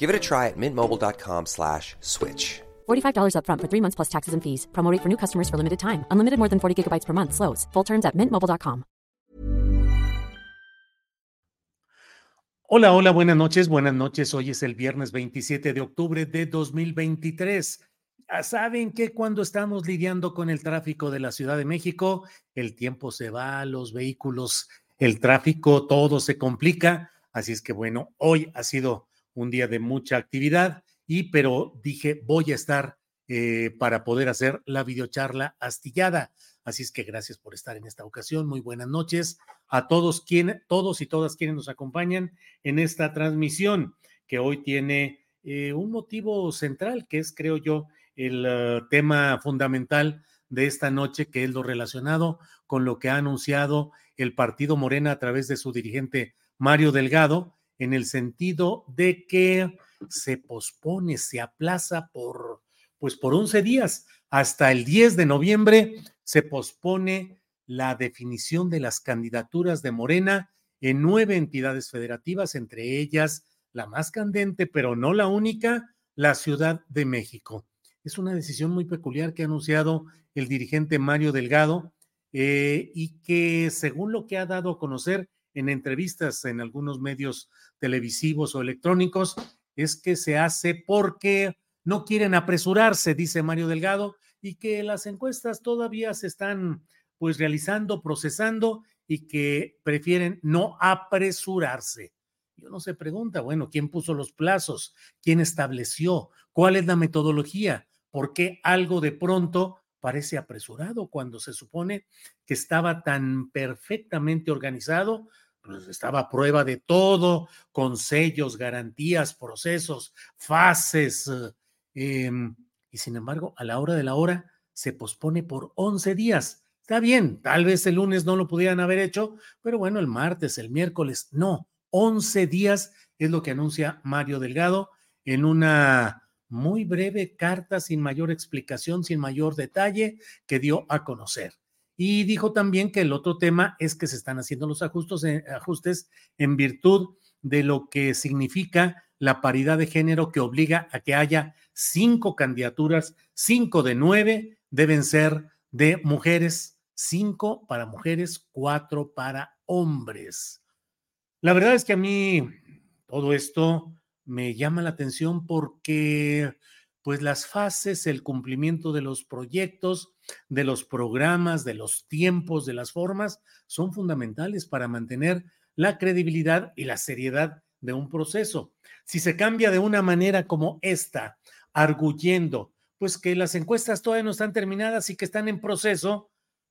Give it a try at mintmobile.com slash switch. $45 upfront for three months plus taxes and fees. Promo rate for new customers for limited time. Unlimited more than 40 gigabytes per month. Slows. Full terms at mintmobile.com. Hola, hola, buenas noches, buenas noches. Hoy es el viernes 27 de octubre de 2023. Ya saben que cuando estamos lidiando con el tráfico de la Ciudad de México, el tiempo se va, los vehículos, el tráfico, todo se complica. Así es que bueno, hoy ha sido un día de mucha actividad y pero dije voy a estar eh, para poder hacer la videocharla astillada. Así es que gracias por estar en esta ocasión. Muy buenas noches a todos, quien, todos y todas quienes nos acompañan en esta transmisión que hoy tiene eh, un motivo central, que es, creo yo, el uh, tema fundamental de esta noche, que es lo relacionado con lo que ha anunciado el partido Morena a través de su dirigente Mario Delgado, en el sentido de que se pospone, se aplaza por, pues por 11 días. Hasta el 10 de noviembre se pospone la definición de las candidaturas de Morena en nueve entidades federativas, entre ellas la más candente, pero no la única, la Ciudad de México. Es una decisión muy peculiar que ha anunciado el dirigente Mario Delgado eh, y que, según lo que ha dado a conocer en entrevistas en algunos medios televisivos o electrónicos, es que se hace porque no quieren apresurarse, dice Mario Delgado, y que las encuestas todavía se están pues realizando, procesando y que prefieren no apresurarse. Y uno se pregunta, bueno, ¿quién puso los plazos? ¿Quién estableció? ¿Cuál es la metodología? ¿Por qué algo de pronto parece apresurado cuando se supone que estaba tan perfectamente organizado? Pues estaba a prueba de todo, con sellos, garantías, procesos, fases. Eh, em, y sin embargo, a la hora de la hora se pospone por 11 días. Está bien, tal vez el lunes no lo pudieran haber hecho, pero bueno, el martes, el miércoles, no. 11 días es lo que anuncia Mario Delgado en una muy breve carta sin mayor explicación, sin mayor detalle que dio a conocer. Y dijo también que el otro tema es que se están haciendo los ajustes, eh, ajustes en virtud de lo que significa la paridad de género que obliga a que haya cinco candidaturas, cinco de nueve deben ser de mujeres, cinco para mujeres, cuatro para hombres. La verdad es que a mí todo esto me llama la atención porque pues las fases, el cumplimiento de los proyectos, de los programas, de los tiempos, de las formas, son fundamentales para mantener la credibilidad y la seriedad de un proceso. Si se cambia de una manera como esta, arguyendo, pues que las encuestas todavía no están terminadas y que están en proceso,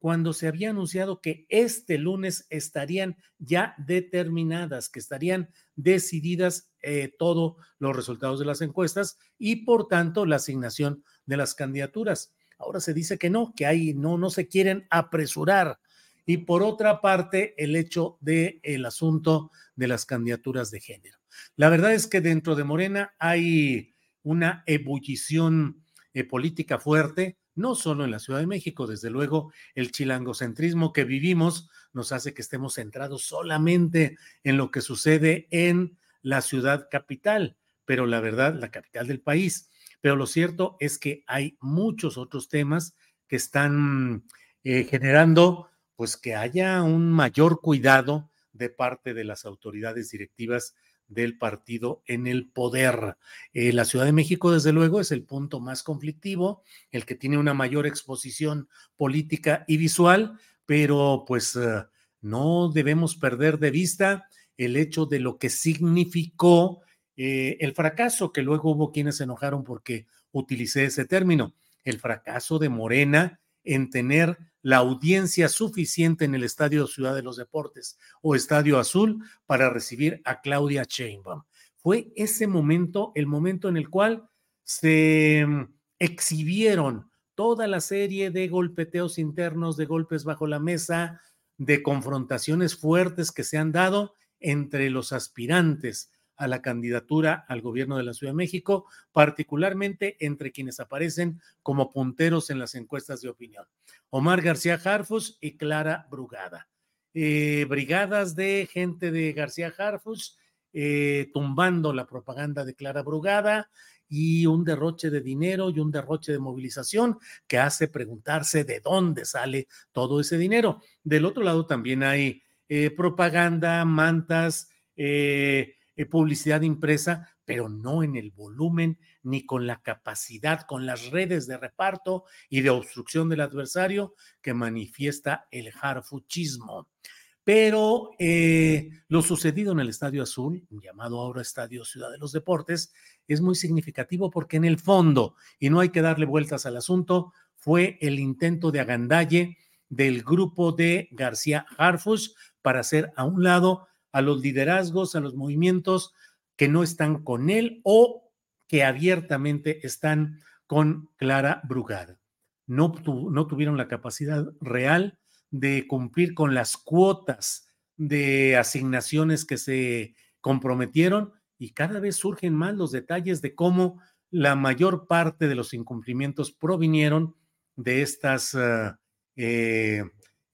cuando se había anunciado que este lunes estarían ya determinadas, que estarían decididas eh, todos los resultados de las encuestas y por tanto la asignación de las candidaturas. Ahora se dice que no, que ahí no, no se quieren apresurar. Y por otra parte, el hecho del el asunto de las candidaturas de género. La verdad es que dentro de Morena hay una ebullición eh, política fuerte no solo en la Ciudad de México, desde luego el chilangocentrismo que vivimos nos hace que estemos centrados solamente en lo que sucede en la ciudad capital, pero la verdad, la capital del país. Pero lo cierto es que hay muchos otros temas que están eh, generando pues que haya un mayor cuidado de parte de las autoridades directivas del partido en el poder. Eh, la Ciudad de México, desde luego, es el punto más conflictivo, el que tiene una mayor exposición política y visual, pero pues eh, no debemos perder de vista el hecho de lo que significó eh, el fracaso, que luego hubo quienes se enojaron porque utilicé ese término, el fracaso de Morena en tener la audiencia suficiente en el Estadio Ciudad de los Deportes o Estadio Azul para recibir a Claudia Sheinbaum. Fue ese momento, el momento en el cual se mm, exhibieron toda la serie de golpeteos internos, de golpes bajo la mesa, de confrontaciones fuertes que se han dado entre los aspirantes a la candidatura al gobierno de la Ciudad de México, particularmente entre quienes aparecen como punteros en las encuestas de opinión. Omar García Harfus y Clara Brugada. Eh, brigadas de gente de García Harfus eh, tumbando la propaganda de Clara Brugada y un derroche de dinero y un derroche de movilización que hace preguntarse de dónde sale todo ese dinero. Del otro lado también hay eh, propaganda, mantas, eh, publicidad impresa, pero no en el volumen ni con la capacidad, con las redes de reparto y de obstrucción del adversario que manifiesta el harfuchismo. Pero eh, lo sucedido en el Estadio Azul, llamado ahora Estadio Ciudad de los Deportes, es muy significativo porque en el fondo, y no hay que darle vueltas al asunto, fue el intento de agandalle del grupo de García Harfus para hacer a un lado a los liderazgos, a los movimientos que no están con él o que abiertamente están con Clara Brugada. No, tuvieron la capacidad real de cumplir con las cuotas de asignaciones que se comprometieron y cada vez surgen más los detalles de cómo la mayor parte de los incumplimientos provinieron de estas eh,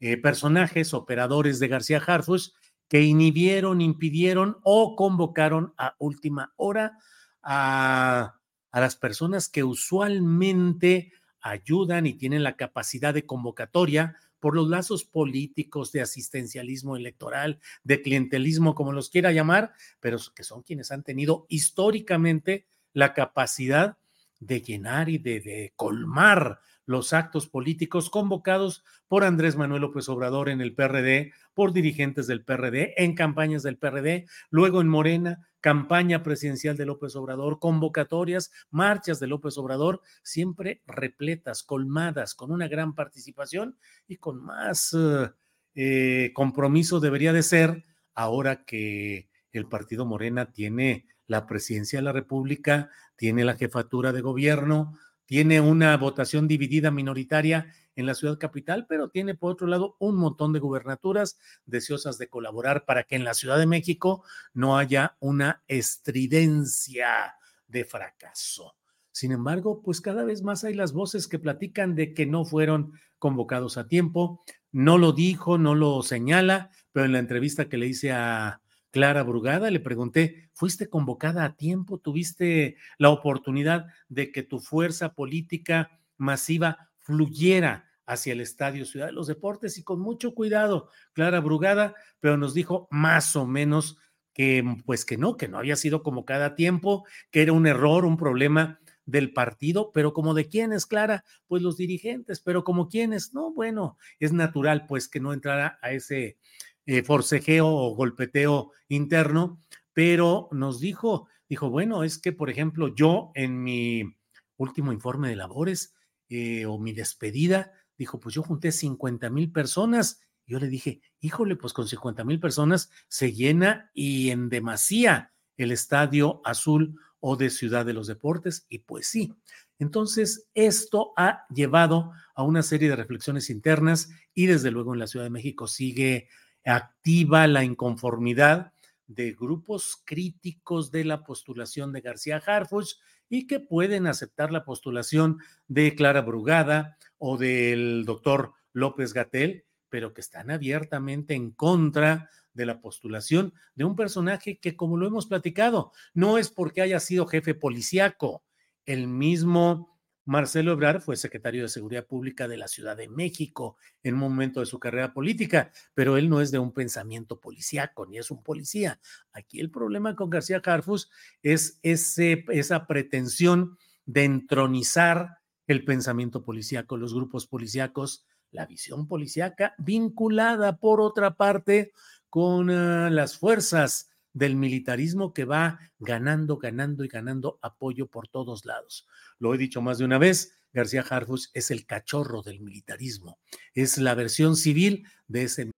eh, personajes, operadores de García Harfus, que inhibieron, impidieron o convocaron a última hora a, las personas que usualmente ayudan y tienen la capacidad de convocatoria por los lazos políticos, de asistencialismo electoral, de clientelismo, como los quiera llamar, pero que son quienes han tenido históricamente la capacidad de llenar y de, de colmar los actos políticos convocados por Andrés Manuel López Obrador en el PRD, por dirigentes del PRD, en campañas del PRD, luego en Morena, campaña presidencial de López Obrador, convocatorias, marchas de López Obrador, siempre repletas, colmadas, con una gran participación y con más eh, eh, compromiso debería de ser ahora que el partido Morena tiene la presidencia de la República, tiene la jefatura de gobierno, tiene una votación dividida minoritaria en la ciudad capital, pero tiene por otro lado un montón de gubernaturas deseosas de colaborar para que en la Ciudad de México no haya una estridencia de fracaso. Sin embargo, pues cada vez más hay las voces que platican de que no fueron convocados a tiempo. No lo dijo, no lo señala, pero en la entrevista que le hice a Clara Brugada, le pregunté, ¿fuiste convocada a tiempo? ¿Tuviste la oportunidad de que tu fuerza política masiva fluyera hacia el Estadio Ciudad de los Deportes? Y con mucho cuidado, Clara Brugada, pero nos dijo más o menos que pues que no, que no había sido convocada a tiempo, que era un error, un problema del partido, pero como de quiénes, Clara, pues los dirigentes, pero como quiénes, no, bueno, es natural pues que no entrara a ese eh, forcejeo o golpeteo interno, pero nos dijo, dijo, bueno, es que, por ejemplo, yo en mi último informe de labores eh, o mi despedida, dijo, pues yo junté 50 mil personas. Yo le dije, híjole, pues con 50 mil personas se llena y en demasía el estadio azul o de Ciudad de los Deportes, y pues sí. Entonces, esto ha llevado a una serie de reflexiones internas y desde luego en la Ciudad de México sigue activa la inconformidad de grupos críticos de la postulación de García Harfuch y que pueden aceptar la postulación de Clara Brugada o del doctor López Gatel, pero que están abiertamente en contra de la postulación de un personaje que, como lo hemos platicado, no es porque haya sido jefe policíaco, el mismo Marcelo Ebrard fue secretario de Seguridad Pública de la Ciudad de México en un momento de su carrera política, pero él no es de un pensamiento policíaco, ni es un policía. Aquí el problema con García Harfus es ese, esa pretensión de entronizar el pensamiento policíaco, los grupos policíacos, la visión policíaca, vinculada por otra parte con uh, las fuerzas del militarismo que va ganando, ganando y ganando apoyo por todos lados. Lo he dicho más de una vez, García Harfus es el cachorro del militarismo, es la versión civil de ese.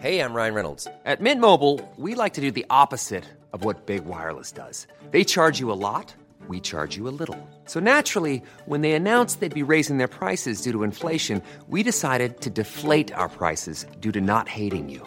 Hey, I'm Ryan Reynolds. At Mint Mobile, we like to do the opposite of what Big Wireless does. They charge you a lot, we charge you a little. So naturally, when they announced they'd be raising their prices due to inflation, we decided to deflate our prices due to not hating you.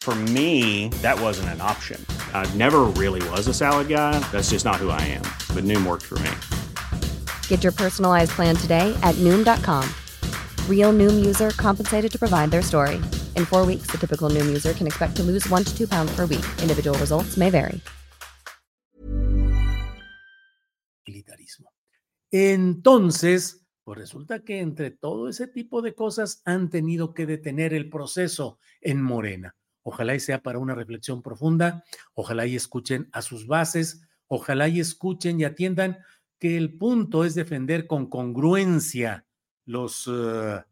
For me, that wasn't an option. I never really was a salad guy. That's just not who I am. But Noom worked for me. Get your personalized plan today at Noom.com. Real Noom user compensated to provide their story. In four weeks, the typical Noom user can expect to lose one to two pounds per week. Individual results may vary. Militarismo. Entonces, pues resulta que entre todo ese tipo de cosas han tenido que detener el proceso en Morena. Ojalá y sea para una reflexión profunda, ojalá y escuchen a sus bases, ojalá y escuchen y atiendan que el punto es defender con congruencia los uh,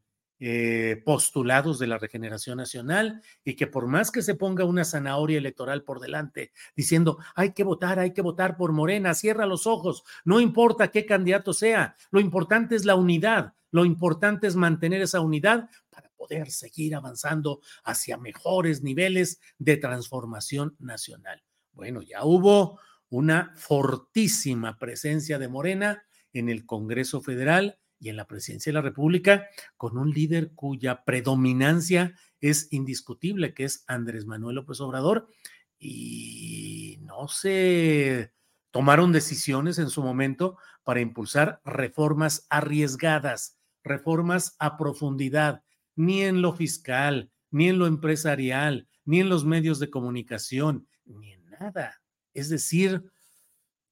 eh, postulados de la regeneración nacional y que por más que se ponga una zanahoria electoral por delante diciendo hay que votar, hay que votar por Morena, cierra los ojos, no importa qué candidato sea, lo importante es la unidad, lo importante es mantener esa unidad para poder seguir avanzando hacia mejores niveles de transformación nacional. Bueno, ya hubo una fortísima presencia de Morena en el Congreso Federal y en la presidencia de la República, con un líder cuya predominancia es indiscutible, que es Andrés Manuel López Obrador, y no se tomaron decisiones en su momento para impulsar reformas arriesgadas, reformas a profundidad, ni en lo fiscal, ni en lo empresarial, ni en los medios de comunicación, ni en nada. Es decir,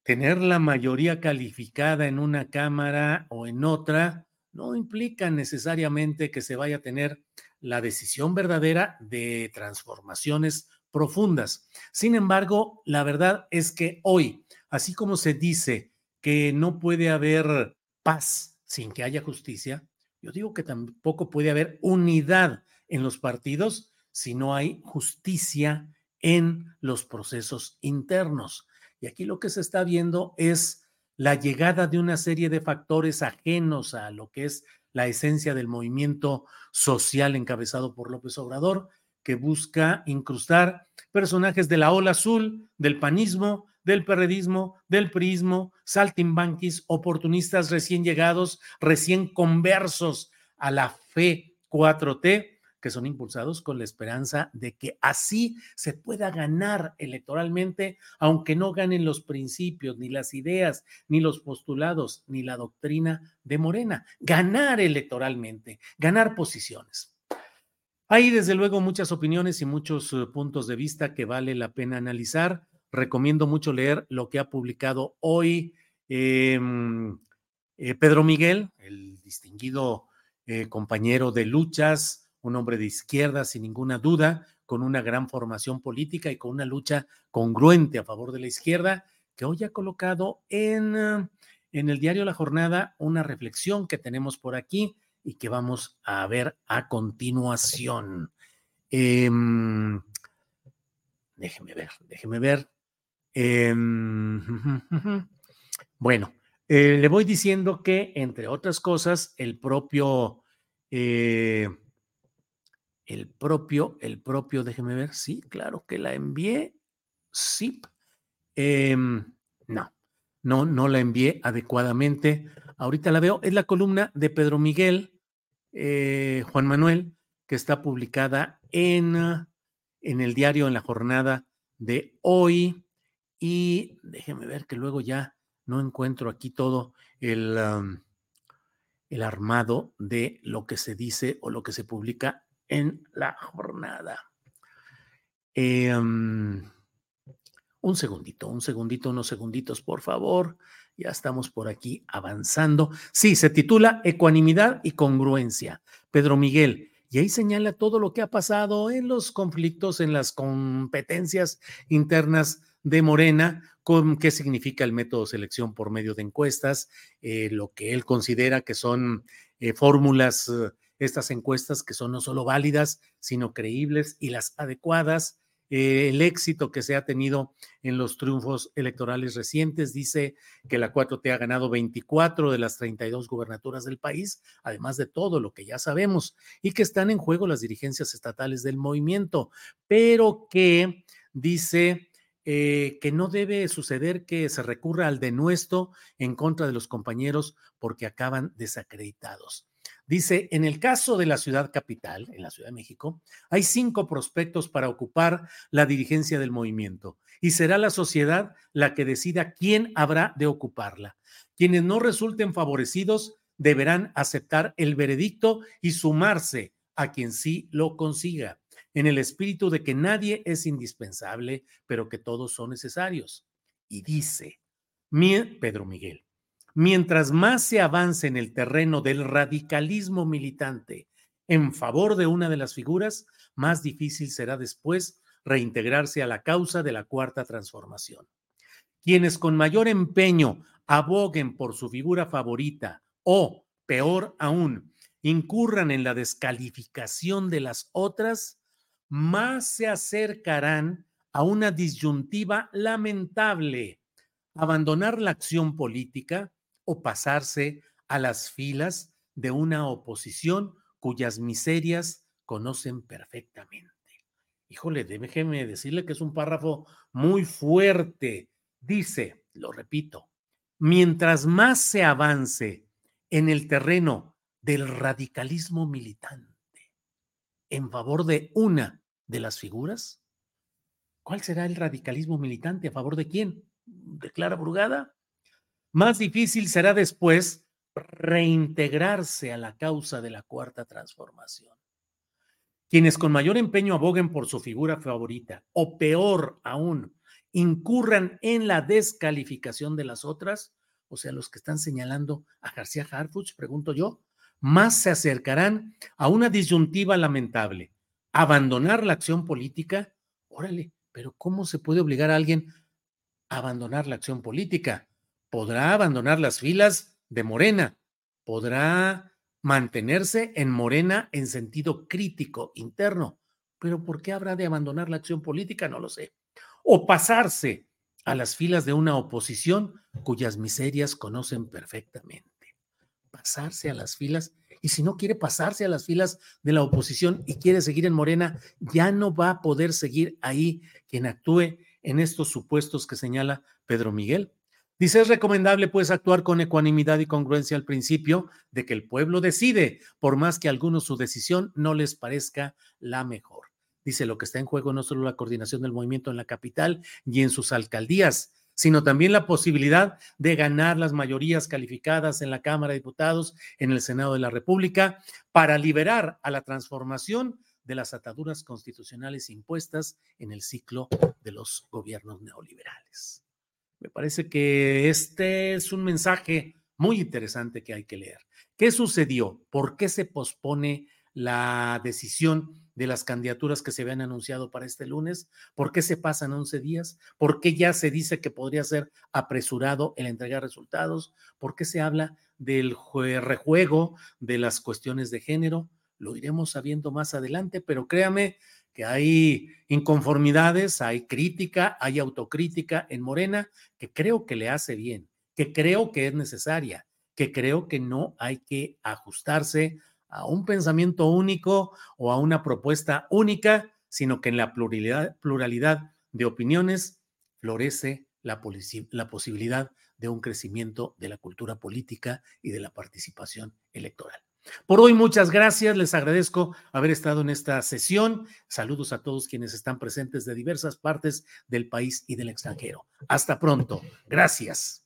tener la mayoría calificada en una Cámara o en otra no implica necesariamente que se vaya a tener la decisión verdadera de transformaciones profundas. Sin embargo, la verdad es que hoy, así como se dice que no puede haber paz sin que haya justicia, yo digo que tampoco puede haber unidad en los partidos si no hay justicia en los procesos internos. Y aquí lo que se está viendo es la llegada de una serie de factores ajenos a lo que es la esencia del movimiento social encabezado por López Obrador, que busca incrustar personajes de la ola azul, del panismo, del perredismo, del prismo, saltimbanquis, oportunistas recién llegados, recién conversos a la fe 4T, que son impulsados con la esperanza de que así se pueda ganar electoralmente, aunque no ganen los principios, ni las ideas, ni los postulados, ni la doctrina de Morena. Ganar electoralmente, ganar posiciones. Hay desde luego muchas opiniones y muchos uh, puntos de vista que vale la pena analizar. Recomiendo mucho leer lo que ha publicado hoy eh, eh, Pedro Miguel, el distinguido eh, compañero de luchas, un hombre de izquierda sin ninguna duda, con una gran formación política y con una lucha congruente a favor de la izquierda, que hoy ha colocado en, en el diario La Jornada una reflexión que tenemos por aquí y que vamos a ver a continuación. Em, déjeme ver, déjeme ver. Em, bueno, eh, le voy diciendo que, entre otras cosas, el propio eh, el propio, el propio, déjeme ver, sí, claro que la envié, sí. Em, no, no, no la envié adecuadamente. Ahorita la veo, es la columna de Pedro Miguel, eh, Juan Manuel, que está publicada en, en el diario en la jornada de hoy. Y déjeme ver que luego ya no encuentro aquí todo el, el armado de lo que se dice o lo que se publica en la jornada. Em, un segundito, un segundito, unos segunditos, por favor. Ya estamos por aquí avanzando. Sí, se titula Ecuanimidad y Congruencia. Pedro Miguel. Y ahí señala todo lo que ha pasado en los conflictos, en las competencias internas de Morena, con qué significa el método selección por medio de encuestas, eh, lo que él considera que son eh, fórmulas, eh, estas encuestas que son no solo válidas, sino creíbles y las adecuadas, el éxito que se ha tenido en los triunfos electorales recientes. Dice que la 4T ha ganado 24 de las 32 gubernaturas del país, además de todo lo que ya sabemos, y que están en juego las dirigencias estatales del movimiento, pero que dice eh, que no debe suceder que se recurra al denuesto en contra de los compañeros porque acaban desacreditados. Dice, en el caso de la ciudad capital, en la Ciudad de México, hay cinco prospectos para ocupar la dirigencia del movimiento y será la sociedad la que decida quién habrá de ocuparla. Quienes no resulten favorecidos deberán aceptar el veredicto y sumarse a quien sí lo consiga en el espíritu de que nadie es indispensable, pero que todos son necesarios. Y dice Pedro Miguel, mientras más se avance en el terreno del radicalismo militante en favor de una de las figuras, más difícil será después reintegrarse a la causa de la cuarta transformación. Quienes con mayor empeño aboguen por su figura favorita o, peor aún, incurran en la descalificación de las otras, más se acercarán a una disyuntiva lamentable, abandonar la acción política o pasarse a las filas de una oposición cuyas miserias conocen perfectamente. Híjole, déjeme decirle que es un párrafo muy fuerte. Dice, lo repito, mientras más se avance en el terreno del radicalismo militante, en favor de una de las figuras? ¿Cuál será el radicalismo militante? ¿A favor de quién? ¿De Clara Brugada? Más difícil será después reintegrarse a la causa de la cuarta transformación. Quienes con mayor empeño aboguen por su figura favorita, o peor aún, incurran en la descalificación de las otras, o sea, los que están señalando a García Harfuch, pregunto yo, más se acercarán a una disyuntiva lamentable. Abandonar la acción política. Órale, pero ¿cómo se puede obligar a alguien a abandonar la acción política? Podrá abandonar las filas de Morena, podrá mantenerse en Morena en sentido crítico interno, pero ¿por qué habrá de abandonar la acción política? No lo sé. O pasarse a las filas de una oposición cuyas miserias conocen perfectamente pasarse a las filas. Y si no quiere pasarse a las filas de la oposición y quiere seguir en Morena, ya no va a poder seguir ahí quien actúe en estos supuestos que señala Pedro Miguel. Dice, es recomendable pues actuar con ecuanimidad y congruencia al principio de que el pueblo decide, por más que a algunos su decisión no les parezca la mejor. Dice, lo que está en juego no solo la coordinación del movimiento en la capital y en sus alcaldías, sino también la posibilidad de ganar las mayorías calificadas en la Cámara de Diputados, en el Senado de la República, para liberar a la transformación de las ataduras constitucionales impuestas en el ciclo de los gobiernos neoliberales. Me parece que este es un mensaje muy interesante que hay que leer. ¿Qué sucedió? ¿Por qué se pospone la decisión de las candidaturas que se habían anunciado para este lunes? ¿Por qué se pasan 11 días? ¿Por qué ya se dice que podría ser apresurado el entregar resultados? ¿Por qué se habla del rejuego de las cuestiones de género? Lo iremos sabiendo más adelante, pero créame que hay inconformidades, hay crítica, hay autocrítica en Morena que creo que le hace bien, que creo que es necesaria, que creo que no hay que ajustarse a un pensamiento único o a una propuesta única, sino que en la pluralidad, de opiniones florece la posibilidad de un crecimiento de la cultura política y de la participación electoral. Por hoy, muchas gracias. Les agradezco haber estado en esta sesión. Saludos a todos quienes están presentes de diversas partes del país y del extranjero. Hasta pronto. Gracias.